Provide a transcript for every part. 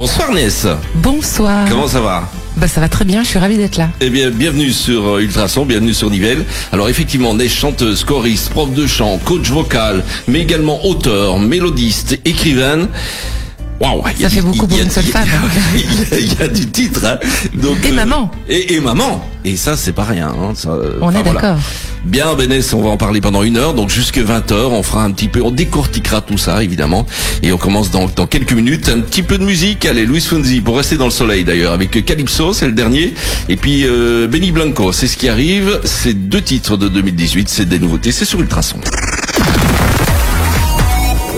Bonsoir Ness. Bonsoir. Comment ça va? Bah, Ça va très bien, je suis ravie d'être là. Eh bien, bienvenue sur euh, Ultrason, bienvenue sur Nivelle. Alors effectivement, Ness, chanteuse, choriste, prof de chant, coach vocal, mais également auteur, mélodiste, écrivaine. Waouh, ça fait beaucoup pour une seule femme. Il y, a du titre. Hein. Donc, et maman. Et, et, maman. Et ça, c'est pas rien. Hein. Ça, on est d'accord. Bien, Bénès, on va en parler pendant une heure. Donc jusque 20 heures, on fera un petit peu, on décortiquera tout ça, évidemment. Et on commence dans, dans quelques minutes. Un petit peu de musique. Allez, Luis Fonzi, pour rester dans le soleil d'ailleurs, avec Calypso, c'est le dernier. Et puis euh, Benny Blanco, c'est ce qui arrive. C'est deux titres de 2018, c'est des nouveautés, c'est sur Ultrason.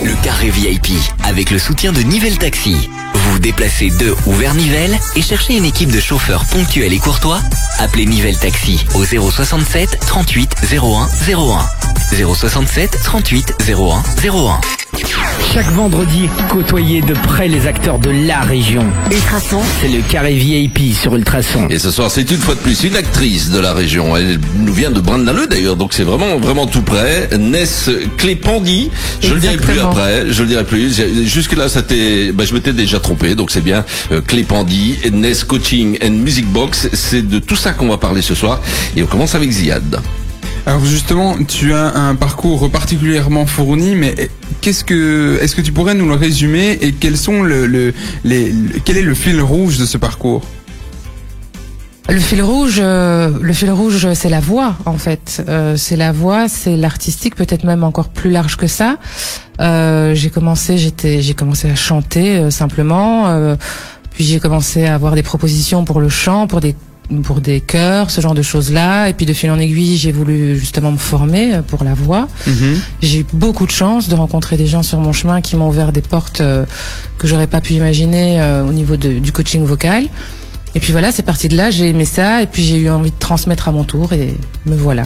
Le carré VIP, avec le soutien de Nivelle Taxi. Vous déplacez de ou vers Nivelles et cherchez une équipe de chauffeurs ponctuels et courtois Appelez Nivelle Taxi au 067 38 01 01. 067 38 01 01. Chaque vendredi, côtoyez de près les acteurs de la région. Ultrason, c'est le carré VIP sur Ultrason. Et ce soir, c'est une fois de plus une actrice de la région. Elle nous vient de Brandaleux d'ailleurs, donc c'est vraiment vraiment tout près. Ness Clépandi. Je le dirai plus après. Je le dirai plus. Jusque là, c'était, bah, je m'étais déjà trompé, donc c'est bien. Euh, Clépandi, Ness Coaching and Music Box. C'est de tout ça qu'on va parler ce soir. Et on commence avec Ziad. Alors justement, tu as un parcours particulièrement fourni, mais qu'est-ce que, est-ce que tu pourrais nous le résumer et quels sont le, les, quel est le fil rouge de ce parcours? Le fil rouge, euh, le fil rouge, c'est la voix en fait. Euh, c'est la voix, c'est l'artistique, peut-être même encore plus large que ça. Euh, j'ai commencé, j'étais, j'ai commencé à chanter simplement. puis j'ai commencé à avoir des propositions pour le chant, pour des pour des chœurs, ce genre de choses-là. Et puis de fil en aiguille, j'ai voulu justement me former euh, pour la voix. Mhm. J'ai eu beaucoup de chance de rencontrer des gens sur mon chemin qui m'ont ouvert des portes euh, que j'aurais pas pu imaginer euh, au niveau de, du coaching vocal. Et puis voilà, c'est parti de là, j'ai aimé ça et puis j'ai eu envie de transmettre à mon tour et me voilà.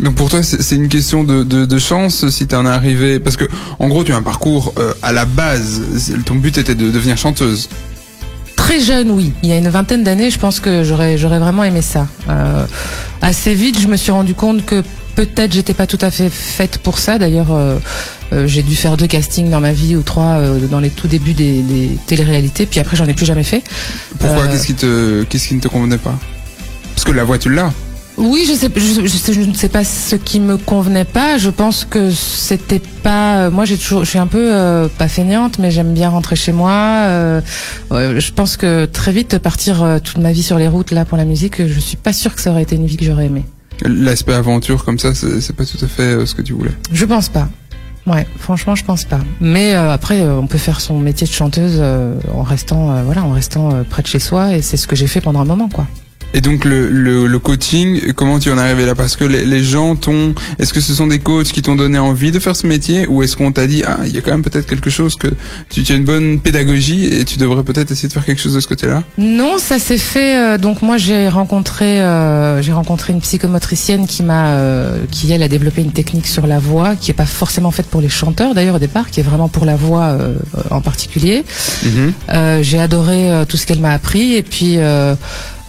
Donc pour toi, c'est une question de, de, de chance si tu en es arrivé, parce que en gros, tu as un parcours à la base. Ton but était de devenir chanteuse très jeune, oui. Il y a une vingtaine d'années, je pense que j'aurais j'aurais vraiment aimé ça. Euh, assez vite, je me suis rendu compte que peut-être j'étais pas tout à fait faite pour ça. D'ailleurs, euh, euh, j'ai dû faire deux castings dans ma vie ou trois dans les tout débuts des, des téléréalités. Puis après, j'en ai plus jamais fait. Pourquoi? Qu'est-ce qui te qu'est-ce qui ne te convenait pas? Parce que la voix, tu l'as. Oui, je sais, je, ne sais pas ce qui me convenait pas. Je pense que c'était pas. Moi, j'ai toujours, je suis un peu euh, pas feignante, mais j'aime bien rentrer chez moi. Euh, je pense que très vite partir euh, toute ma vie sur les routes là pour la musique, je suis pas sûre que ça aurait été une vie que j'aurais aimée. L'aspect aventure comme ça, c'est pas tout à fait ce que tu voulais. Je pense pas. Ouais, franchement, je pense pas. Mais après, on peut faire son métier de chanteuse en restant, voilà, en restant près de chez soi, et c'est ce que j'ai fait pendant un moment, quoi. Et donc le, le, le, coaching, comment tu en es arrivé là? Parce que les, les gens t'ont... Est-ce que ce sont des coachs qui t'ont donné envie de faire ce métier? Ou est-ce qu'on t'a dit, ah, il y a quand même peut-être quelque chose que tu, tu, as une bonne pédagogie et tu devrais peut-être essayer de faire quelque chose de ce côté-là? Non, ça s'est fait... Euh, donc moi j'ai rencontré euh, j'ai rencontré une psychomotricienne qui m'a... Euh, qui elle a développé une technique sur la voix qui est pas forcément faite pour les chanteurs d'ailleurs au départ, qui est vraiment pour la voix en particulier. Mm-hmm. j'ai adoré tout ce qu'elle m'a appris et puis...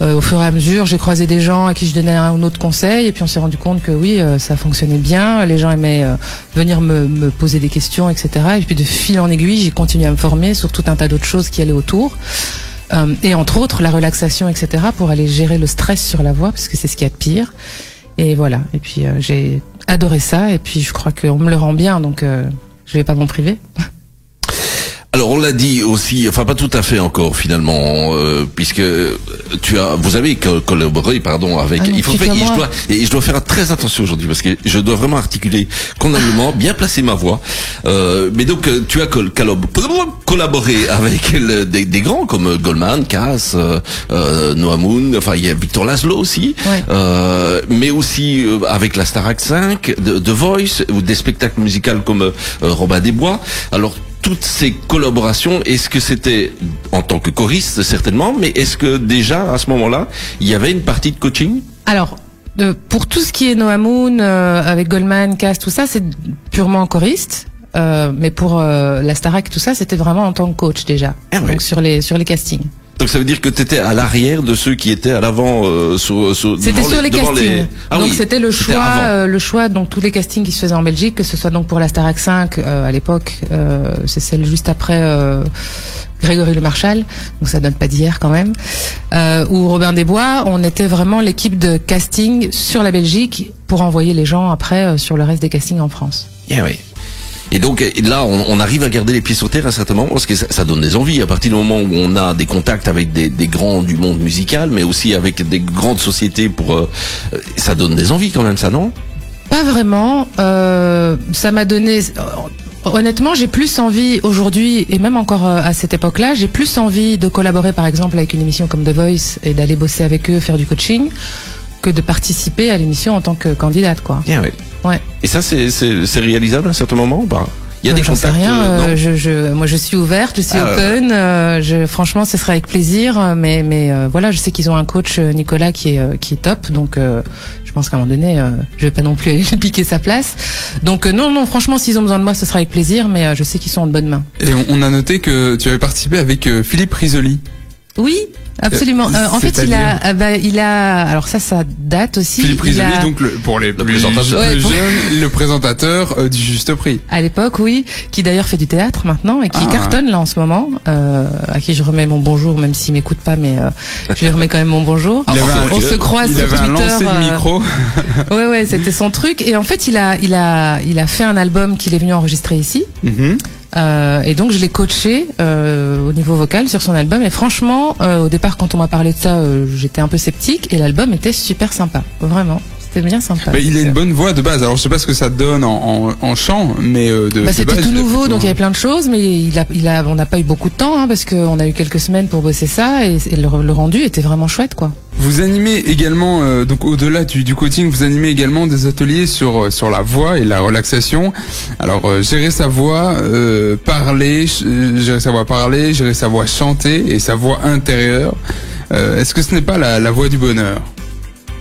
Euh, au fur et à mesure, j'ai croisé des gens à qui je donnais un autre conseil, et puis on s'est rendu compte que oui, euh, ça fonctionnait bien. Les gens aimaient euh, venir me, poser des questions, etc. Et puis de fil en aiguille, j'ai continué à me former sur tout un tas d'autres choses qui allaient autour. et entre autres, la relaxation, etc. pour aller gérer le stress sur la voix, parce que c'est ce qu'il y a de pire. Et voilà. Et puis j'ai adoré ça, et puis je crois qu'on me le rend bien, donc je vais pas m'en priver. Alors on l'a dit aussi, enfin pas tout à fait encore finalement, euh, puisque tu as, vous avez collaboré, pardon, avec. Ah il faut faire, et je dois, et je dois faire très attention aujourd'hui parce que je dois vraiment articuler convenablement, bien placer ma voix. Euh, mais donc euh, tu as collaboré avec des, des, grands comme Goldman, Cass, euh, euh, Noah Moon, enfin il y a Victor Laszlo aussi, euh, mais aussi avec la Starac 5, The Voice ou des spectacles musicaux comme Robin des Bois. Alors toutes ces collaborations, est-ce que c'était en tant que choriste certainement, mais est-ce que déjà à ce moment-là, il y avait une partie de coaching? Alors, de, pour tout ce qui est Noah Moon, euh, avec Goldman, Cass, tout ça, c'est purement choriste. Euh, mais pour euh, la Starac, tout ça, c'était vraiment en tant que coach déjà. Ah Donc sur les sur les castings. Donc ça veut dire que tu étais à l'arrière de ceux qui étaient à l'avant euh, sur, C'était sur les castings. Ah donc c'était le choix euh, le choix donc tous les castings qui se faisaient en Belgique que ce soit donc pour la Starac 5 euh, à l'époque euh, c'est celle juste après Grégory Le Marchal, donc ça donne pas d'hier quand même, euh, ou Robin Desbois, on était vraiment l'équipe de casting sur la Belgique pour envoyer les gens après euh, sur le reste des castings en France. Yeah, oui. Et donc là, on, arrive à garder les pieds sur terre à un certain moment parce que ça, donne des envies. À partir du moment où on a des contacts avec des, grands du monde musical, mais aussi avec des grandes sociétés, pour euh, euh, ça donne des envies quand même, ça non? Pas vraiment. Euh, ça m'a donné. Honnêtement, j'ai plus envie aujourd'hui, et même encore à cette époque-là, j'ai plus envie de collaborer par exemple avec une émission comme The Voice et d'aller bosser avec eux, faire du coaching, que de participer à l'émission en tant que candidate, quoi. Yeah, oui. Ouais. Et ça, c'est c'est c'est réalisable à un certain moment ou pas? Il y a Euh, des j'en sais contacts. rien. euh, euh, non? je, je, moi, je suis ouverte, je suis Ah, open. euh, je, franchement, ce serait avec plaisir. Mais, mais euh, voilà, je sais qu'ils ont un coach euh, Nicolas qui est qui est top. Donc, euh, je pense qu'à un moment donné, euh, je vais pas non plus aller lui piquer sa place. Donc, euh, non, non. Franchement, s'ils ont besoin de moi, ce sera avec plaisir. Mais euh, je sais qu'ils sont en de bonnes mains. Et on, on a noté que tu avais participé avec euh, Philippe Risoli. Oui, absolument. Euh, Euh, en fait, il a, ah bah, il a. Alors ça, ça date aussi. Philippe a- Risoli, donc le, pour les plus. Ouais, pour- jeunes, le présentateur euh, du Juste Prix. À l'époque, oui, qui d'ailleurs fait du théâtre maintenant et qui Ah. cartonne là en ce moment, euh, à qui je remets mon bonjour, même s'il m'écoute pas, mais euh, je lui remets quand même mon bonjour. Il avait un- on se croise il sur avait un Twitter. lancé de euh, micro. Ouais, ouais, c'était son truc. Et en fait, il a, il a, il a fait un album qu'il est venu enregistrer ici. Mhm. Euh, et donc, je l'ai coaché euh, au niveau vocal sur son album. Et franchement, euh, au départ, quand on m'a parlé de ça, euh, j'étais un peu sceptique. Et l'album était super sympa, vraiment. C'était bien sympa. Il a une bonne voix de base. Alors je sais pas ce que ça donne en, en, en chant, mais euh, de, Bah, c'était tout nouveau, donc il y avait plein de choses, mais il a, il a, on n'a pas eu beaucoup de temps, hein, parce qu'on a eu quelques semaines pour bosser ça, et, et le, le rendu était vraiment chouette, quoi. Vous animez également, euh, donc au-delà du, du coaching, vous animez également des ateliers sur euh, sur la voix et la relaxation. Alors euh, gérer sa voix, euh, parler, gérer sa voix parler, gérer sa voix chanter et sa voix intérieure. Est-ce que ce n'est pas la, la voix du bonheur?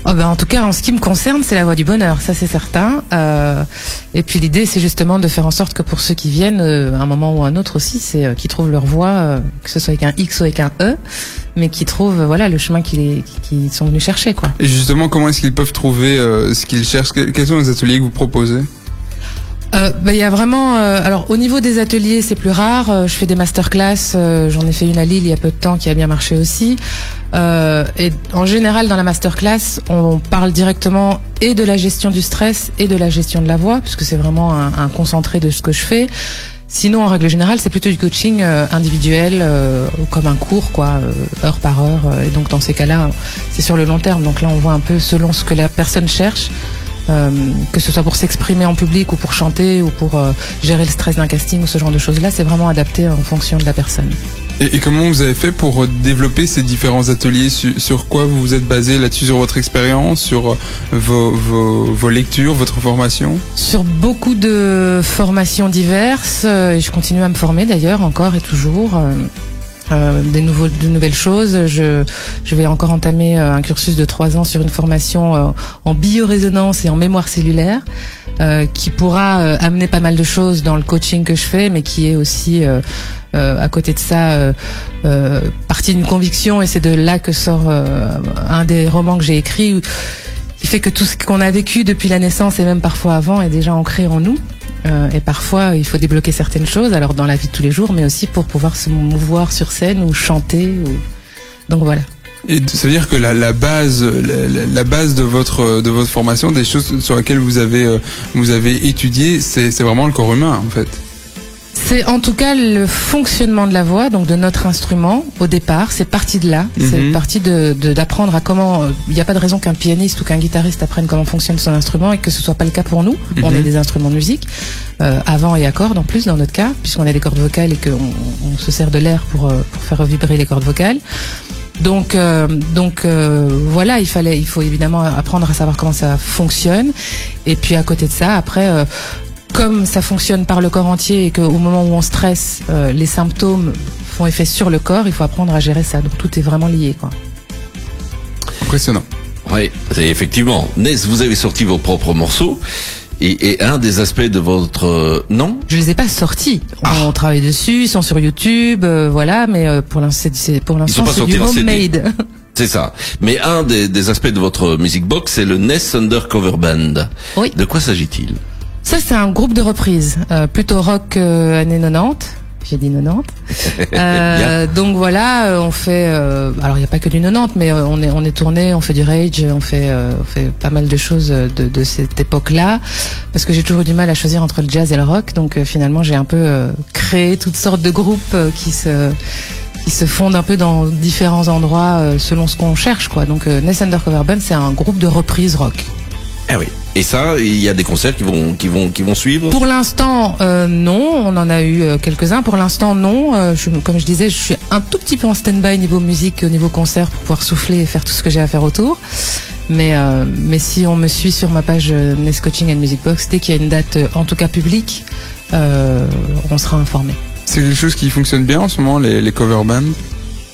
Oh ben, en tout cas, en ce qui me concerne, c'est la voie du bonheur, ça c'est certain. Euh, et puis l'idée, c'est justement de faire en sorte que pour ceux qui viennent, euh, à un moment ou à un autre aussi, c'est euh, qu'ils trouvent leur voie, euh, que ce soit avec un X ou avec un E, mais qu'ils trouvent voilà le chemin qu'ils qu'ils sont venus chercher, quoi. Et justement, comment est-ce qu'ils peuvent trouver euh, ce qu'ils cherchent? Que- Quels sont les ateliers que vous proposez? Euh, bah, il y a vraiment. euh, alors, au niveau des ateliers, c'est plus rare. Euh, je fais des masterclass. euh, J'en ai fait une à Lille il y a peu de temps qui a bien marché aussi. Et en général, dans la masterclass, on parle directement et de la gestion du stress et de la gestion de la voix, puisque c'est vraiment un, un concentré de ce que je fais. Sinon, en règle générale, c'est plutôt du coaching individuel, comme un cours, quoi, heure par heure. et donc, dans ces cas-là, c'est sur le long terme. Donc là, on voit un peu selon ce que la personne cherche. Euh, que ce soit pour s'exprimer en public ou pour chanter ou pour euh, gérer le stress d'un casting ou ce genre de choses-là, c'est vraiment adapté en fonction de la personne. et, et comment vous avez fait pour euh, développer ces différents ateliers? Sur, sur quoi vous vous êtes basé là-dessus Sur votre expérience Sur vos, vos, vos lectures Votre formation? Sur beaucoup de formations diverses, et je continue à me former d'ailleurs encore et toujours. Euh, des nouveaux, de nouvelles choses. Je, je vais encore entamer euh, un cursus de trois ans sur une formation euh, en biorésonance et en mémoire cellulaire, euh, qui pourra amener pas mal de choses dans le coaching que je fais, mais qui est aussi euh, à côté de ça partie d'une conviction. Et c'est de là que sort un des romans que j'ai écrit. il fait que tout ce qu'on a vécu depuis la naissance et même parfois avant est déjà ancré en nous. Euh, et parfois, il faut débloquer certaines choses, alors dans la vie de tous les jours, mais aussi pour pouvoir se mouvoir sur scène ou chanter. Donc voilà. Et ça veut dire que la, base, la, base de votre de votre formation, des choses sur lesquelles vous avez euh, vous avez étudié, c'est vraiment le corps humain en fait. C'est en tout cas le fonctionnement de la voix, donc de notre instrument au départ. C'est parti de là. C'est Mhm. parti de de- d'apprendre à comment. euh, Il n'y a pas de raison qu'un pianiste ou qu'un guitariste apprenne comment fonctionne son instrument et que ce soit pas le cas pour nous. On Mhm. est des instruments de musique, euh, avant et à cordes en plus dans notre cas, puisqu'on a des cordes vocales et qu'on on se sert de l'air pour euh, pour faire vibrer les cordes vocales. Donc, euh, donc euh, voilà, il fallait, il faut évidemment apprendre à savoir comment ça fonctionne. Et puis à côté de ça, après, euh, comme ça fonctionne par le corps entier et qu'au moment où on stresse, euh, les symptômes font effet sur le corps, il faut apprendre à gérer ça. Donc tout est vraiment lié, quoi. Impressionnant. Oui, c'est effectivement. Ness, vous avez sorti vos propres morceaux. Et, et un des aspects de votre euh, non, Je les ai pas sortis. On, on travaille dessus, ils sont sur YouTube, euh, voilà. Mais euh, pour l'instant, c'est- pour l'instant c'est du homemade. c'est ça. Mais un des, des aspects de votre music box, c'est le Ness Undercover Band. Oui. De quoi s'agit-il? Ça, c'est un groupe de reprises, euh, plutôt rock euh, années 90. J'ai dit 90. Euh, donc voilà, euh, on fait. euh, alors il n'y a pas que du 90, mais euh, on est on est tourné, on fait du rage, on fait euh, on fait pas mal de choses de, de cette époque-là, parce que j'ai toujours eu du mal à choisir entre le jazz et le rock. Donc euh, finalement j'ai un peu euh, créé toutes sortes de groupes qui se qui se fondent un peu dans différents endroits euh, selon ce qu'on cherche quoi. Donc euh, Ness Undercover Band c'est un groupe de reprise rock. Ah oui. Et ça, il y a des concerts qui vont, qui vont, qui vont suivre. Pour l'instant, euh, non. On en a eu euh, quelques-uns. Pour l'instant, non. Euh, je, comme je disais, je suis un tout petit peu en stand-by niveau musique, au niveau concert, pour pouvoir souffler et faire tout ce que j'ai à faire autour. Mais, euh, mais si on me suit sur ma page Nest Coaching and Music Box, dès qu'il y a une date, en tout cas publique, euh, on sera informé. C'est quelque chose qui fonctionne bien en ce moment, les, les cover bands?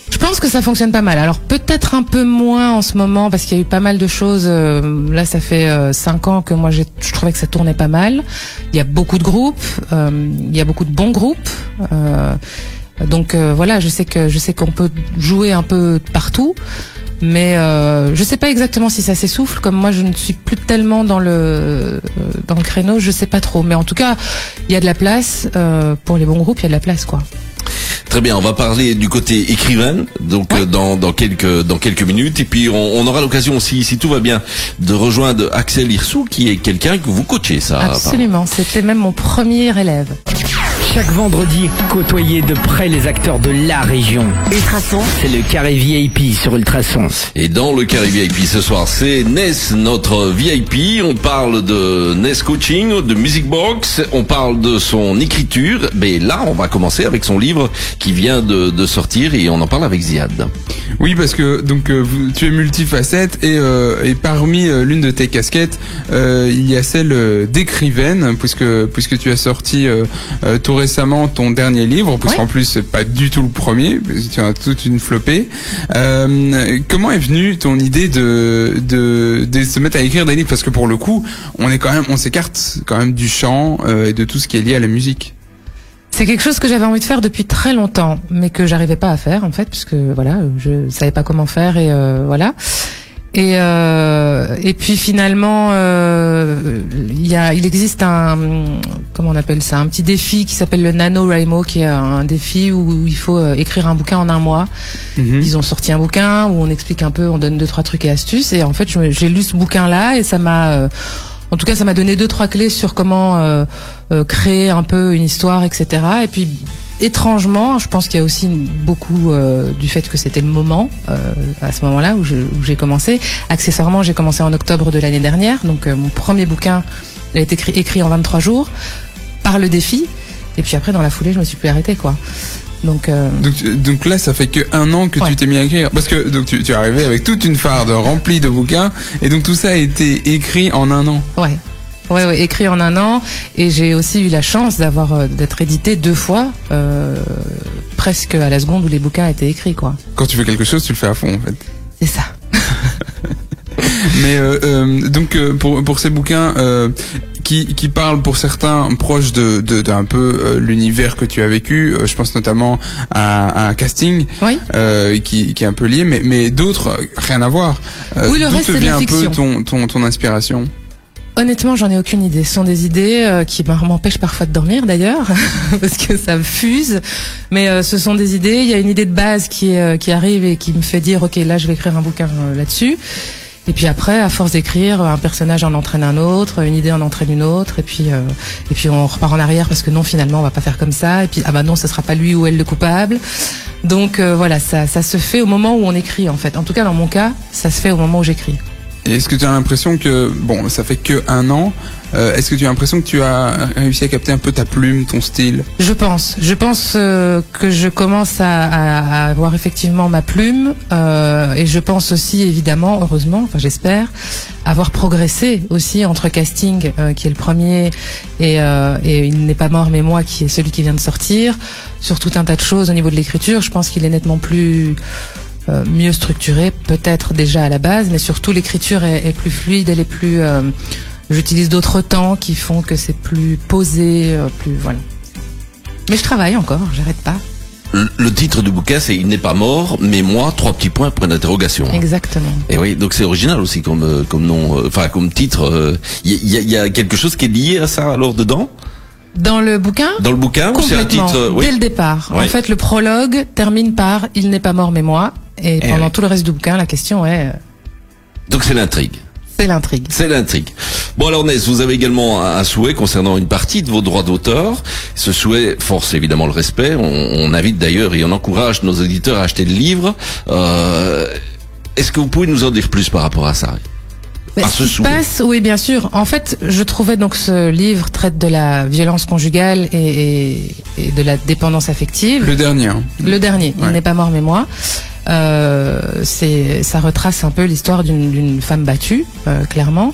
Je pense que ça fonctionne pas mal. Alors peut-être un peu moins en ce moment parce qu'il y a eu pas mal de choses. euh, là, ça fait euh, cinq ans que moi je trouvais que ça tournait pas mal. Il y a beaucoup de groupes, euh, il y a beaucoup de bons groupes. euh, donc euh, voilà, je sais que je sais qu'on peut jouer un peu partout. Mais je sais pas exactement si ça s'essouffle. Comme moi, je ne suis plus tellement dans le dans le créneau, je sais pas trop. Mais en tout cas, il y a de la place pour les bons groupes. Il y a de la place, quoi. Très bien, on va parler du côté écrivain, donc euh, dans, dans quelques dans quelques minutes, et puis on, on aura l'occasion aussi, si tout va bien, de rejoindre Axel Hirsou, qui est quelqu'un que vous coachez, ça. Absolument. C'était même mon premier élève. Chaque vendredi, côtoyez de près les acteurs de la région. Ultrason, c'est le carré VIP sur Ultrason. Et dans le carré VIP ce soir, c'est Ness, notre VIP. On parle de Ness Coaching, de Music Box, on parle de son écriture. Mais là, on va commencer avec son livre qui vient de, de sortir et on en parle avec Ziad. Oui, parce que donc euh, vous- tu es multifacette et, euh, et parmi euh, l'une de tes casquettes, euh, il y a celle euh, d'écrivaine, puisque puisque tu as sorti euh, euh, tout récemment ton dernier livre, puisqu'en Ouais. plus c'est pas du tout le premier, tu as toute une flopée. Euh, comment est venue ton idée de, de de se mettre à écrire des livres? Parce que pour le coup, on est quand même, on s'écarte quand même du chant euh, et de tout ce qui est lié à la musique. C'est quelque chose que j'avais envie de faire depuis très longtemps, mais que j'arrivais pas à faire en fait, puisque voilà, je savais pas comment faire et euh, voilà. Et euh, et puis finalement, euh, il y a, il existe un comment on appelle ça, un petit défi qui s'appelle le Nano Raimo, qui est un défi où il faut euh, écrire un bouquin en un mois. Mhm. Ils ont sorti un bouquin où on explique un peu, on donne deux trois trucs et astuces. Et en fait, j'ai lu ce bouquin-là et ça m'a, euh, en tout cas, ça m'a donné deux trois clés sur comment euh, euh, créer un peu une histoire, etc. Et puis étrangement, je pense qu'il y a aussi beaucoup euh, du fait que c'était le moment à ce moment-là où j'ai commencé. Accessoirement, j'ai commencé en octobre de l'année dernière, donc mon premier bouquin a été écrit, écrit en 23 jours par le défi. Et puis après, dans la foulée, je me suis plus arrêtée, quoi. Donc, euh, Donc, là, ça fait que un an que Ouais. tu t'es mis à écrire. Parce que donc tu, tu es arrivé avec toute une farde remplie de bouquins, et donc tout ça a été écrit en un an. Ouais. Ouais, ouais, écrit en un an et j'ai aussi eu la chance d'avoir euh, d'être édité deux fois, euh, presque à la seconde où les bouquins étaient écrits, quoi. Quand tu fais quelque chose, tu le fais à fond, en fait. C'est ça. Mais euh, euh, donc pour pour ces bouquins qui qui parlent pour certains proches de de d'un peu euh, l'univers que tu as vécu, euh, je pense notamment à, à un casting Oui. euh, qui qui est un peu lié, mais mais d'autres euh, rien à voir. Oui, le reste, te de la vient un peu ton ton ton inspiration. Honnêtement, j'en ai aucune idée. Ce sont des idées euh, qui m'en- m'empêchent parfois de dormir d'ailleurs, parce que ça me fuse. Mais euh, ce sont des idées. Il y a une idée de base qui, est, euh, qui arrive et qui me fait dire, ok, là, je vais écrire un bouquin là-dessus. Et puis après, à force d'écrire, un personnage en entraîne un autre, une idée en entraîne une autre, et puis euh, et puis on repart en arrière parce que non, finalement, on va pas faire comme ça. Et puis ah bah non, ce sera pas lui ou elle le coupable. Donc euh, voilà, ça ça se fait au moment où on écrit en fait. En tout cas, dans mon cas, ça se fait au moment où j'écris. Est-ce que tu as l'impression que bon, ça fait que un an. Euh, Est-ce que tu as l'impression que tu as réussi à capter un peu ta plume, ton style? Je pense. Je pense euh, que je commence à, avoir effectivement ma plume euh, et je pense aussi évidemment, heureusement, enfin j'espère, avoir progressé aussi entre casting qui est le premier et, il n'est pas mort mais moi qui est celui qui vient de sortir sur tout un tas de choses au niveau de l'écriture. Je pense qu'il est nettement plus mieux structuré, peut-être déjà à la base, mais surtout l'écriture est, plus fluide, elle est plus. J'utilise d'autres temps qui font que c'est plus posé, euh, plus voilà. Mais je travaille encore, j'arrête pas. Le, titre du bouquin, c'est Il n'est pas mort, mais moi, trois petits points, point d'interrogation. Exactement. Et oui, donc c'est original aussi comme euh, comme nom, euh, enfin comme titre. Il y, a- il y a quelque chose qui est lié à ça alors dedans? Dans le bouquin? Dans le bouquin ou c'est un titre euh, oui. dès le départ. Oui. En fait, le prologue termine par Il n'est pas mort mais moi. Et, pendant oui. tout le reste du bouquin, la question est, Donc c'est l'intrigue. C'est l'intrigue. C'est l'intrigue. Bon alors Ness, vous avez également un souhait concernant une partie de vos droits d'auteur. Ce souhait force évidemment le respect. On, on invite d'ailleurs et on encourage nos auditeurs à acheter le livre. Euh, Est-ce que vous pouvez nous en dire plus par rapport à ça? Mais ce qui se souhait. passe, oui, bien sûr. En fait, je trouvais donc ce livre traite de la violence conjugale et, et- et de la dépendance affective. Le dernier. hein. Le dernier, Ouais. il n'est pas mort mais moi. Euh, c'est, ça retrace un peu l'histoire d'une, femme battue, euh, clairement.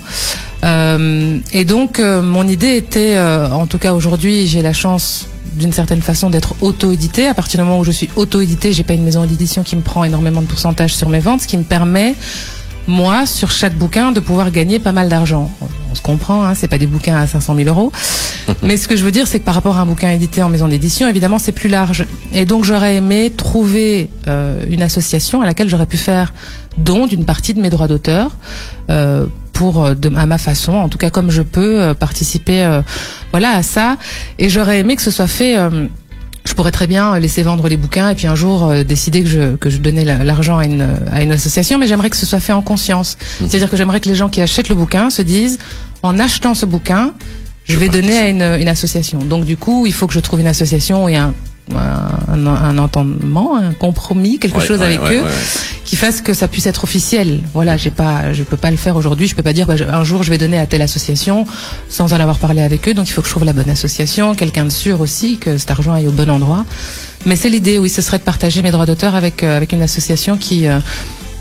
Euh, et donc, mon idée était, en tout cas aujourd'hui, j'ai la chance d'une certaine façon d'être auto-édité. À partir du moment où je suis auto-édité, j'ai pas une maison d'édition qui me prend énormément de pourcentage sur mes ventes, ce qui me permet moi, sur chaque bouquin, de pouvoir gagner pas mal d'argent. On, se comprend, hein, c'est pas des bouquins à 500 000 euros. Mais ce que je veux dire, c'est que par rapport à un bouquin édité en maison d'édition, évidemment, c'est plus large. Et donc, j'aurais aimé trouver euh, une association à laquelle j'aurais pu faire don d'une partie de mes droits d'auteur euh, pour, euh, de, à ma façon, en tout cas comme je peux, euh, participer, euh, voilà, à ça. Et j'aurais aimé que ce soit fait. Je pourrais très bien laisser vendre les bouquins et puis un jour euh, décider que je que je donnais la- l'argent à une à une association, mais j'aimerais que ce soit fait en conscience. C'est-à-dire que j'aimerais que les gens qui achètent le bouquin se disent en achetant ce bouquin, je vais donner à une, une association. Donc du coup, il faut que je trouve une association et un un, un entendement, un compromis, quelque Ouais, chose ouais, avec ouais, eux qui fasse que ça puisse être officiel. Voilà, j'ai pas, je peux pas le faire aujourd'hui. Je peux pas dire bah, un jour je vais donner à telle association sans en avoir parlé avec eux. Donc il faut que je trouve la bonne association, quelqu'un de sûr aussi que cet argent aille au bon endroit. Mais c'est l'idée, oui, ce serait de partager mes droits d'auteur avec euh, avec une association qui euh,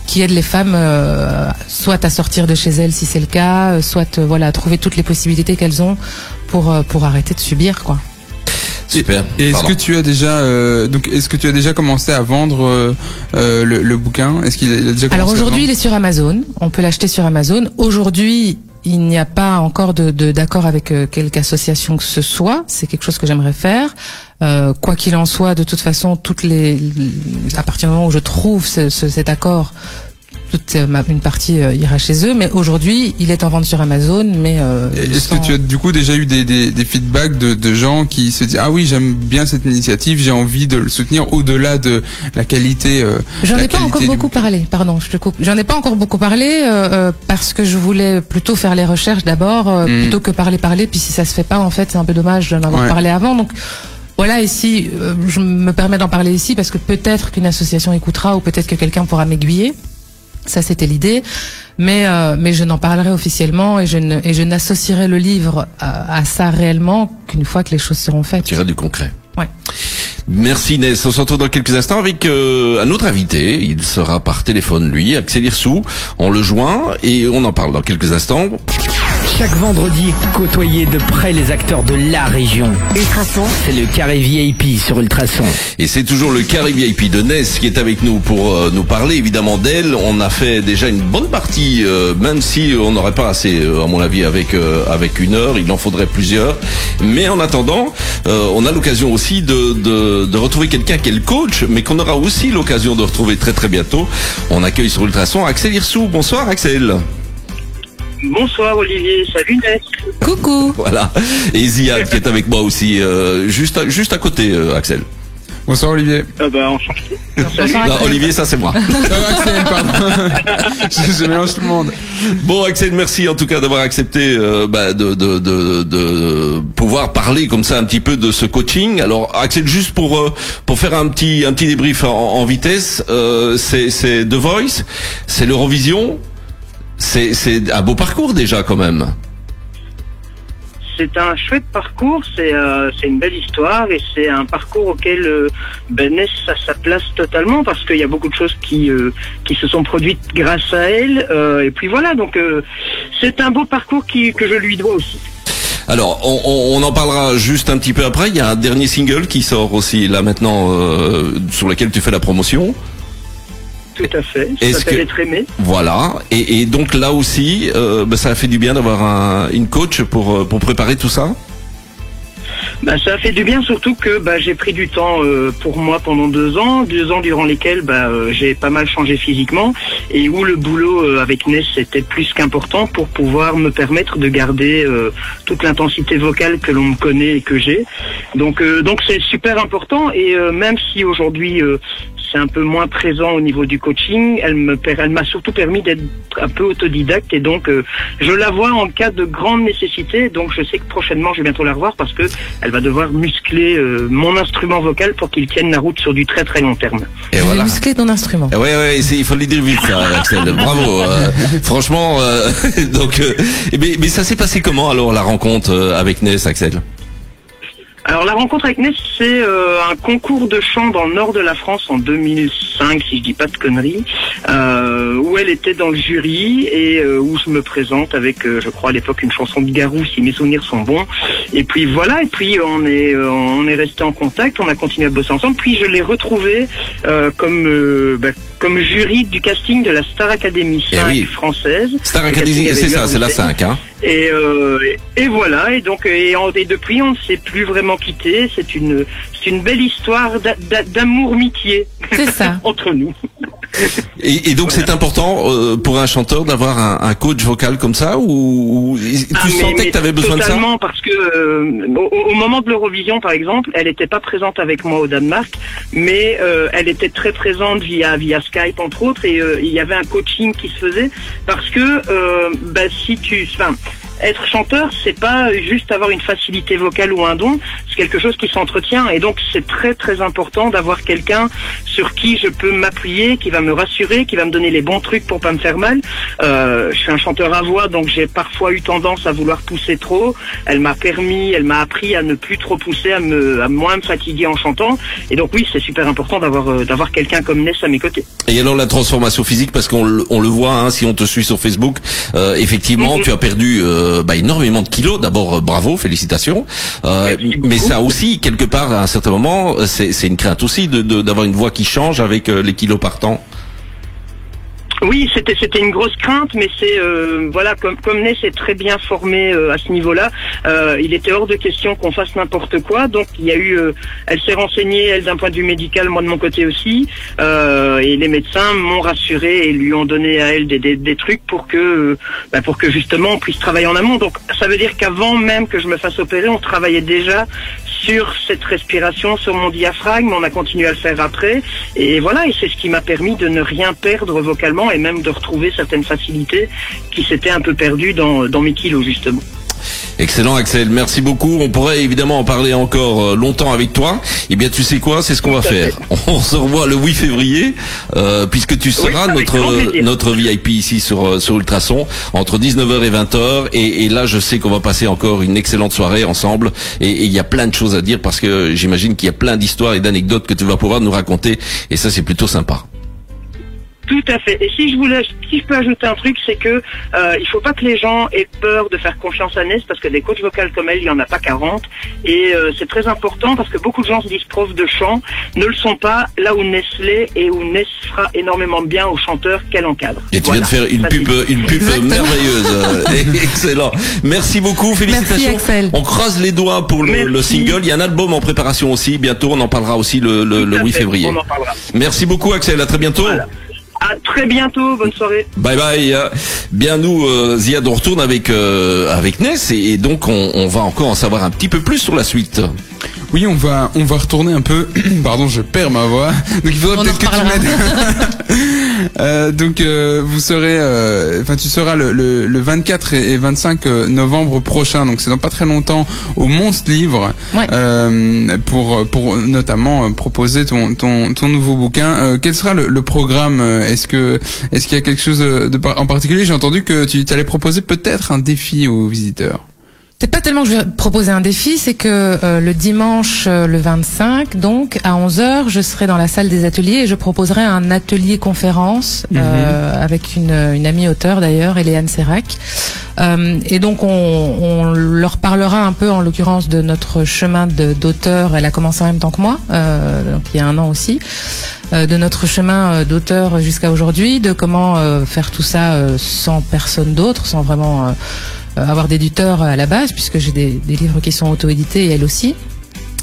qui aide les femmes euh, soit à sortir de chez elles si c'est le cas, soit voilà à trouver toutes les possibilités qu'elles ont pour pour arrêter de subir quoi. Super. Et est-ce que tu as déjà euh, donc est-ce que tu as déjà commencé à vendre euh, euh, le, le bouquin? Est-ce qu'il a, déjà commencé Alors aujourd'hui, il est sur Amazon. On peut l'acheter sur Amazon. Aujourd'hui, il n'y a pas encore de de- d'accord avec euh, quelque association que ce soit. C'est quelque chose que j'aimerais faire. Euh, quoi qu'il en soit, de toute façon, toutes les à partir du moment où je trouve ce- ce- cet accord, toute euh, ma- une partie euh, ira chez eux. Mais aujourd'hui, il est en vente sur Amazon. Mais euh, Est-ce sans- que tu as du coup déjà eu des, des, des feedbacks de, de gens qui se disent ah oui j'aime bien cette initiative j'ai envie de le soutenir au-delà de la qualité euh, J'en ai pas encore beaucoup parlé, pardon, je te coupe. J'en ai pas encore beaucoup parlé euh, euh, parce que je voulais plutôt faire les recherches d'abord euh, Mm. plutôt que parler parler. Puis si ça se fait pas, en fait, c'est un peu dommage d'en avoir Ouais. parlé avant. Donc voilà, ici, euh, je me permets d'en parler ici parce que peut-être qu'une association écoutera ou peut-être que quelqu'un pourra m'aiguiller. Ça, c'était l'idée, mais euh, mais je n'en parlerai officiellement et je ne et je n'associerai le livre à, à ça réellement qu'une fois que les choses seront faites. Tu du concret. Ouais. Merci Ness. On se retrouve dans quelques instants avec euh, un autre invité. Il sera par téléphone, lui, Axel Hirsou. On le joint et on en parle dans quelques instants. Chaque vendredi, côtoyez de près les acteurs de la région. Ultrason, c'est le carré VIP sur Ultrason. Et c'est toujours le carré VIP de Ness qui est avec nous pour euh, nous parler évidemment d'elle. On a fait déjà une bonne partie, euh, même si on n'aurait pas assez, euh, à mon avis, avec euh, avec une heure. Il en faudrait plusieurs. Mais en attendant, euh, on a l'occasion aussi de, de, de retrouver quelqu'un qui est le coach, mais qu'on aura aussi l'occasion de retrouver très très bientôt. On accueille sur Ultrason Axel Hirsou. Bonsoir Axel. Bonsoir Olivier, salut Ness. Coucou. Voilà. Et Ziad qui est avec moi aussi, euh, juste à, juste à côté, euh, Axel. bonsoir Olivier Ah bah enchanté. Non. Olivier, ça c'est moi. Axel pardon je, je mélange tout le monde Bon Axel, merci en tout cas d'avoir accepté euh, bah, de, de, de, de pouvoir parler comme ça un petit peu de ce coaching. Alors Axel, juste pour euh, pour faire un petit un petit débrief en, en vitesse, euh, c'est c'est The Voice, c'est l'Eurovision, c'est c'est un beau parcours déjà quand même. C'est un chouette parcours, c'est euh, c'est une belle histoire et c'est un parcours auquel euh, ben, Ness a sa place totalement parce qu'il y a beaucoup de choses qui euh, qui se sont produites grâce à elle euh, et puis voilà donc euh, c'est un beau parcours qui, que je lui dois aussi. Alors, on, on- on en parlera juste un petit peu après. Il y a un dernier single qui sort aussi là maintenant, euh, sur lequel tu fais la promotion. Tout à fait. Ça s'appelle que- être aimé. Voilà. Et, et donc là aussi, euh, bah, ça a fait du bien d'avoir un, une coach pour euh, pour préparer tout ça? Bah, ça a fait du bien, surtout que bah, j'ai pris du temps euh, pour moi pendant deux ans, deux ans durant lesquels bah, euh, j'ai pas mal changé physiquement et où le boulot euh, avec Ness était plus qu'important pour pouvoir me permettre de garder toute l'intensité vocale que l'on me connaît et que j'ai. Donc donc c'est super important et même si aujourd'hui c'est un peu moins présent au niveau du coaching. Elle me per- elle m'a surtout permis d'être un peu autodidacte et donc euh, je la vois en cas de grande nécessité. Donc je sais que prochainement je vais bientôt la revoir parce que elle va devoir muscler euh, mon instrument vocal pour qu'il tienne la route sur du très très long terme. Et voilà. musclé ton instrument. Eh Ouais, ouais, c'est- il faut le dire vite, ça, Axel. Bravo. euh, franchement, euh, donc, euh, eh ben, mais ça s'est passé comment alors la rencontre euh, avec Ness, Axel? Alors la rencontre avec Ness, c'est euh, un concours de chant dans le nord de la France en 2005, si je dis pas de conneries, euh, où elle était dans le jury et euh, où je me présente avec, euh, je crois à l'époque, une chanson de Garou, si mes souvenirs sont bons. Et puis voilà, et puis on est euh, on est resté en contact, on a continué à bosser ensemble. Puis je l'ai retrouvé euh, comme bah, comme jury du casting de la Star Academy Eh 5 oui. française. Star Academy, c'est ça, c'est la Bruxelles. 5, hein Et, euh, et, et voilà, et donc et, en- et depuis on ne s'est plus vraiment quitté. C'est une c'est une belle histoire d'a- d'a- d'amour-mitié C'est ça. entre nous. Et, et donc c'est important euh, pour un chanteur d'avoir un, un coach vocal comme ça ou, ou- tu Ah, mais- sentais mais que tu avais besoin de ça Totalement, parce que euh, au, au moment de l'Eurovision, par exemple, elle n'était pas présente avec moi au Danemark, mais euh, elle était très présente via via Skype entre autres, et euh, il y avait un coaching qui se faisait parce que euh, bah, si tu, enfin, être chanteur, c'est pas juste avoir une facilité vocale ou un don, c'est quelque chose qui s'entretient, et donc c'est très très important d'avoir quelqu'un sur qui je peux m'appuyer, qui va me rassurer, qui va me donner les bons trucs pour pas me faire mal. Euh, je suis un chanteur à voix, donc j'ai parfois eu tendance à vouloir pousser trop. Elle m'a permis, elle m'a appris à ne plus trop pousser, à me, à moins me fatiguer en chantant. Et donc oui, c'est super important d'avoir euh, d'avoir quelqu'un comme Ness à mes côtés. Et alors la transformation physique, parce qu'on le, on le voit, hein, si on te suit sur Facebook, euh, effectivement, Mhm. tu as perdu bah, énormément de kilos. D'abord, bravo, félicitations. Mais. Ça aussi, quelque part, à un certain moment, euh, c'est une crainte aussi de de- d'avoir une voix qui change avec euh, les kilos partant. Oui, c'était c'était une grosse crainte, mais c'est euh, voilà comme comme Ness est très bien formé euh, à ce niveau-là, euh, il était hors de question qu'on fasse n'importe quoi. Donc il y a eu, elle s'est renseignée elle d'un point de vue médical, moi de mon côté aussi, et les médecins m'ont rassuré et lui ont donné à elle des, des, des trucs pour que bah, pour que justement on puisse travailler en amont. Donc ça veut dire qu'avant même que je me fasse opérer, on travaillait déjà sur cette respiration, sur mon diaphragme. On a continué à le faire après. Et voilà, et c'est ce qui m'a permis de ne rien perdre vocalement et même de retrouver certaines facilités qui s'étaient un peu perdues dans, dans mes kilos, justement. Excellent Axel, merci beaucoup. On pourrait évidemment en parler encore euh, longtemps avec toi. Eh bien, tu sais quoi, c'est ce qu'on va faire. On se revoit le 8 février, euh, puisque tu seras notre plaisir. notre VIP ici sur euh, sur Ultrason entre 19h et 20h. Et, et là, je sais qu'on va passer encore une excellente soirée ensemble. Et et il y a plein de choses à dire parce que j'imagine qu'il y a plein d'histoires et d'anecdotes que tu vas pouvoir nous raconter. Et ça, c'est plutôt sympa. Tout à fait. Et si je voulais, si je peux ajouter un truc, c'est que euh, il faut pas que les gens aient peur de faire confiance à Ness parce que des coachs vocales comme elle, il y en a pas 40. Et euh, c'est très important parce que beaucoup de gens se disent profs de chant, ne le sont pas là où Ness l'est et où Ness fera énormément de bien aux chanteurs qu'elle encadre. Et tu Voilà. viens de faire une pub, une pub merveilleuse. Excellent. Merci beaucoup. Félicitations. Axel. On croise les doigts pour le, Merci. le single. Il y a un album en préparation aussi. Bientôt, on en parlera aussi le, le, le à 8 fait. février. On en parlera. Merci beaucoup, Axel. À très bientôt. Voilà. À très bientôt. Bonne soirée. Bye bye. Bien nous, euh, Ziad, on retourne avec euh, avec Ness et, et donc on, on va encore en savoir un petit peu plus sur la suite. Oui, on va, on va retourner un peu. Pardon, je perds ma voix. Donc il faudrait peut-être que tu m'aides. Euh, donc euh, vous serez, euh, enfin tu seras le, le, le 24 et et 25 novembre prochain. Donc c'est dans pas très longtemps au Monstre Livre Ouais. euh, pour pour notamment euh, proposer ton ton ton nouveau bouquin. Euh, quel sera le, le programme euh, Est-ce que est-ce qu'il y a quelque chose de par- en particulier? J'ai entendu que tu allais proposer peut-être un défi aux visiteurs. C'est pas tellement que je vais proposer un défi, c'est que euh, le dimanche, euh, le 25, donc à 11h, je serai dans la salle des ateliers et je proposerai un atelier conférence euh, avec une, une amie auteure d'ailleurs, Eliane Serac. Euh, et donc on, on leur parlera un peu, en l'occurrence, de notre chemin d'auteur. Elle a commencé en même temps que moi, euh, donc il y a un an aussi euh, de notre chemin d'auteur jusqu'à aujourd'hui, de comment faire tout ça sans personne d'autre, sans vraiment avoir d'éditeur à la base, puisque j'ai des, des livres qui sont auto-édités et elle aussi.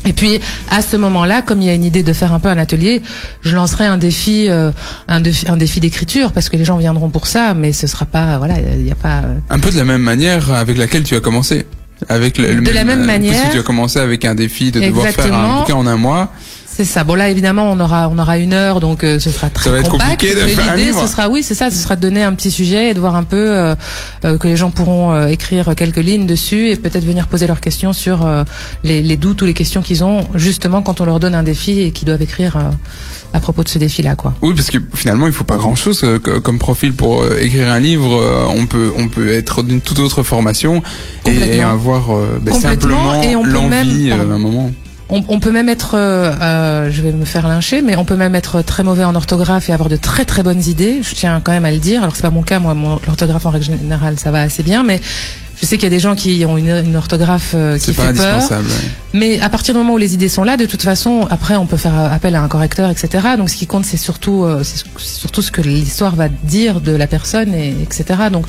Et puis à ce moment-là, comme il y a une idée de faire un peu un atelier, je lancerai un défi, euh, un défi, un défi d'écriture parce que les gens viendront pour ça, mais ce sera pas, voilà, il n'y a pas. euh, Un peu de la même manière avec laquelle tu as commencé. Avec le, De la même euh, manière. Tu as commencé avec un défi de devoir faire un bouquin en un mois. C'est ça. Bon là évidemment on aura on aura une heure donc euh, ce sera très va être compact. compliqué de faire un l'idée, livre. ce sera oui c'est ça ce sera de donner un petit sujet et de voir un peu euh, euh, que les gens pourront euh, écrire quelques lignes dessus et peut-être venir poser leurs questions sur euh, les, les doutes ou les questions qu'ils ont justement quand on leur donne un défi et qu'ils doivent écrire euh, à propos de ce défi là quoi. Oui, parce que finalement, il faut pas grand-chose euh, co- comme profil pour écrire un livre. Euh, On peut, on peut être d'une toute autre formation et, avoir euh, ben, Complètement, simplement et on peut l'envie même- euh, à un moment. On, peut même être, euh, euh, je vais me faire lyncher, mais on peut même être très mauvais en orthographe et avoir de très très bonnes idées. Je tiens quand même à le dire. Alors c'est pas mon cas, moi, mon l'orthographe en règle générale, ça va assez bien, mais je sais qu'il y a des gens qui ont une, une orthographe euh, qui pas fait peur. indispensable. ouais. Mais à partir du moment où les idées sont là, de toute façon, après, on peut faire appel à un correcteur, etc. Donc, ce qui compte, c'est surtout, euh, c'est surtout ce que l'histoire va dire de la personne, et etc. Donc,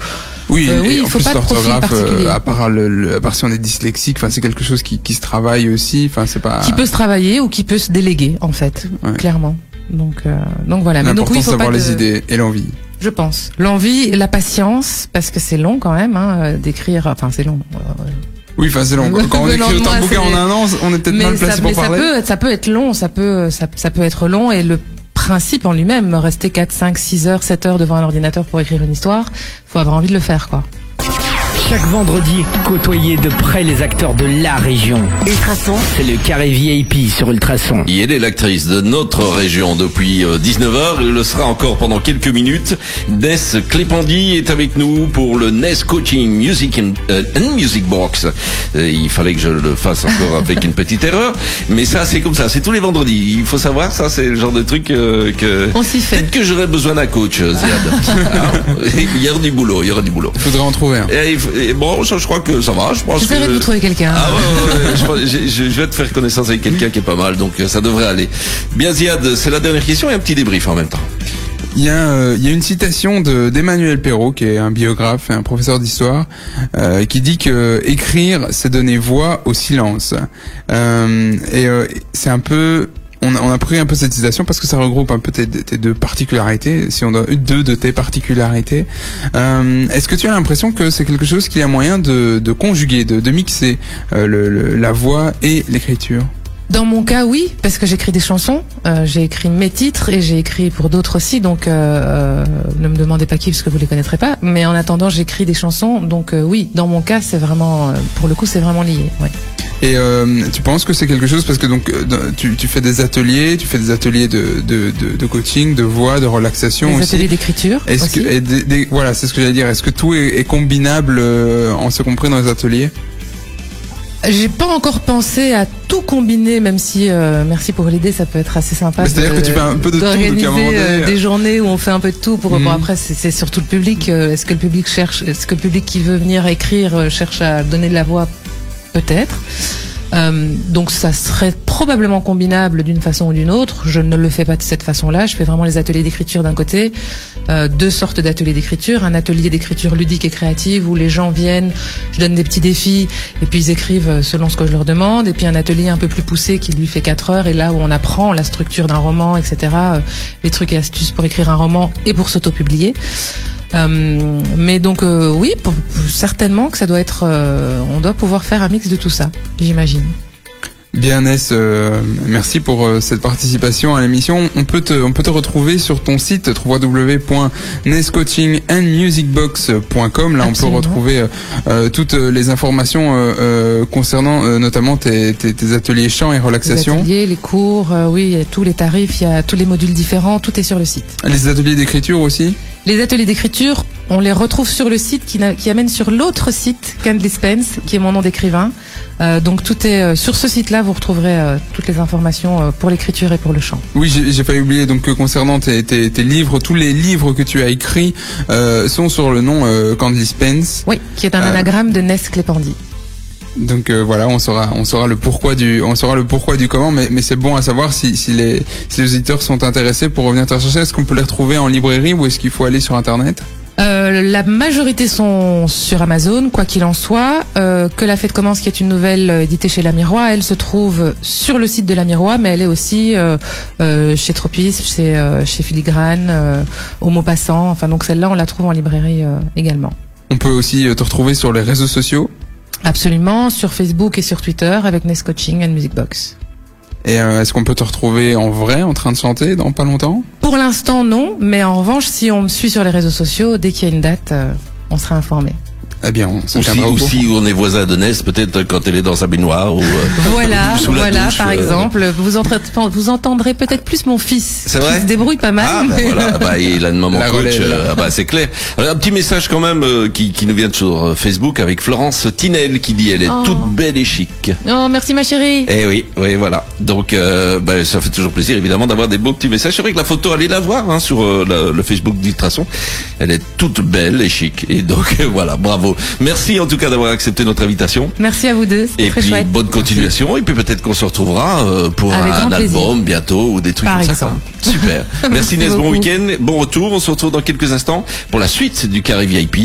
Oui, Euh, oui, il faut plus pas l'orthographe, euh, à part le, le- à part si on est dyslexique, enfin c'est quelque chose qui, qui se travaille aussi. Enfin c'est pas. qui peut se travailler ou qui peut se déléguer, en fait, Ouais. clairement. Donc, euh, donc voilà. Mais donc oui, il faut pas les de- idées et l'envie. Je pense. L'envie, la patience, parce que c'est long quand même hein, euh, d'écrire. Enfin, c'est long. euh, Oui, enfin c'est long. Quand on écrit autant de bouquins en un an, on est peut-être mal mais ça, placé mais pour ça peut, ça peut être long. Ça peut, ça, ça peut être long et le principe en lui-même, rester 4, 5, 6 heures, 7 heures devant un ordinateur pour écrire une histoire, faut avoir envie de le faire, quoi. Chaque vendredi, côtoyez de près les acteurs de la région. Ultrason, c'est le carré VIP sur Ultrason. Et elle est l'actrice de notre région depuis 19h. Elle le sera encore pendant quelques minutes. Ness Clépandi est avec nous pour le Ness Coaching Music and, euh, and Music Box. Euh, il fallait que je le fasse encore avec une petite erreur. Mais ça, c'est comme ça. C'est tous les vendredis. Il faut savoir, ça, c'est le genre de truc euh, que... On s'y fait. Peut-être que j'aurais besoin d'un coach, euh, Ziad. Il y aura du boulot, il y aura du boulot. Il faudrait en trouver un. Et, et bon, ça, je crois que ça va. Je pense que... de vous trouver quelqu'un. Ah ouais, ouais, ouais, je, pense- je- je- je vais te faire connaissance avec quelqu'un qui est pas mal, donc euh, ça devrait aller. Bien Ziad, c'est la dernière question et un petit débrief en même temps. Il y a, euh, il y a une citation de d'Emmanuel Perrault, qui est un biographe et un professeur d'histoire, euh, qui dit que écrire, c'est donner voix au silence. Euh, et euh, c'est un peu on a, a pris un peu cette citation parce que ça regroupe un peu tes, deux particularités, si on doit deux de tes particularités. Euh, Est-ce que tu as l'impression que c'est quelque chose qu'il y a moyen de, de conjuguer, de, mixer euh, le- la voix et l'écriture? Dans mon cas, oui, parce que j'écris des chansons. Euh, j'ai écrit mes titres et j'ai écrit pour d'autres aussi. Donc, euh, euh, ne me demandez pas qui, parce que vous les connaîtrez pas. Mais en attendant, j'écris des chansons. Donc, euh, oui, dans mon cas, c'est vraiment, pour le coup, c'est vraiment lié. Ouais. Et euh, tu penses que c'est quelque chose parce que donc tu, tu fais des ateliers, tu fais des ateliers de, de, de, de coaching, de voix, de relaxation Des aussi. ateliers d'écriture. Est-ce aussi. que et des- des- voilà, c'est ce que j'allais dire. Est-ce que tout est, est combinable euh, en se compris dans les ateliers? J'ai pas encore pensé à tout combiner, même si euh, merci pour l'idée, ça peut être assez sympa. C'est-à-dire que tu fais un peu de tout, donc à un d'organiser, moment donné, euh, euh, des journées où on fait un peu de tout. Pour Mhm. bon après, c'est surtout le public. euh, Est-ce que le public cherche Est-ce que le public qui veut venir écrire cherche à donner de la voix? Peut-être. Euh, donc ça serait probablement combinable d'une façon ou d'une autre. Je ne le fais pas de cette façon-là. Je fais vraiment les ateliers d'écriture d'un côté, euh, deux sortes d'ateliers d'écriture, un atelier d'écriture ludique et créative où les gens viennent, je donne des petits défis et puis ils écrivent selon ce que je leur demande, et puis un atelier un peu plus poussé qui lui fait quatre heures et là où on apprend la structure d'un roman, etc., euh, les trucs et astuces pour écrire un roman et pour s'auto-publier. Euh, mais donc euh, oui, pour- certainement que ça doit être, euh, on doit pouvoir faire un mix de tout ça, j'imagine. Bien Ness, euh, merci pour euh, cette participation à l'émission. On peut te, on peut te retrouver sur ton site www.nesscoachingandmusicbox.com. Là, on peut retrouver toutes les informations euh, euh, concernant euh, notamment tes, tes, tes ateliers chant et Les relaxation. ateliers, les cours, euh, oui, il y a tous les tarifs, il y a tous les modules différents, tout est sur le site. Les ateliers d'écriture aussi? Les ateliers d'écriture, on les retrouve sur le site qui, qui amène sur l'autre site, Candle Spence, qui est mon nom d'écrivain. Euh, donc tout est euh, sur ce site-là, vous retrouverez euh, toutes les informations euh, pour l'écriture et pour le chant. Oui, j'ai failli oublier donc que concernant tes, tes, tes livres, tous les livres que tu as écrits euh, sont sur le nom euh, Candy Spence. Oui, qui est un Euh, anagramme de Ness Clépandi. Donc euh, voilà, on saura, on saura le pourquoi du, on saura le pourquoi du comment, mais, mais c'est bon à savoir si, si les, si les auditeurs sont intéressés pour revenir te rechercher. Est-ce qu'on peut les retrouver en librairie ou est-ce qu'il faut aller sur internet? Euh, la majorité sont sur Amazon, quoi qu'il en soit. Euh, que la fête commence, qui est une nouvelle euh, éditée chez La Miroir, elle se trouve sur le site de La Miroir, mais elle est aussi euh, euh, chez Tropis, chez, euh, chez Filigrane, euh, au Maupassant. Enfin, donc celle-là, on la trouve en librairie euh, également. On peut aussi te retrouver sur les réseaux sociaux. Absolument, sur Facebook et sur Twitter avec Nest Coaching and Music Box. Et euh, est-ce qu'on peut te retrouver en vrai, en train de chanter, dans pas longtemps? Pour l'instant, non, mais en revanche, si on me suit sur les réseaux sociaux, dès qu'il y a une date, euh, on sera informé. Eh bien, on Ou si, ou si on est voisin de Ness, peut-être quand elle est dans sa baignoire ou. euh, Voilà, Sous la voilà, douche, par euh, exemple. Vous, entre- vous entendrez peut-être plus mon fils. C'est vrai Qui se débrouille pas mal. Ah, bah mais- voilà, bah, il a une maman La coach, euh, ah bah, c'est clair. Alors, un petit message quand même euh, qui, qui nous vient sur Facebook avec Florence Tinel qui dit elle est Oh. toute belle et chic. Oh, merci ma chérie. Eh oui, oui, voilà. Donc, euh, bah, ça fait toujours plaisir évidemment d'avoir des beaux petits messages. C'est vrai que la photo, allez la voir hein, sur euh, la- le Facebook d'Ultrason. Elle est toute belle et chic. Et donc voilà, bravo. Merci en tout cas d'avoir accepté notre invitation. Merci à vous deux. Et très puis chouette. bonne continuation. Et puis peut-être qu'on se retrouvera euh, pour Avec un album bientôt ou des trucs Par comme ça. exemple. Super. Merci Merci Nes, bon week-end, bon retour. On se retrouve dans quelques instants pour la suite du carré VIP.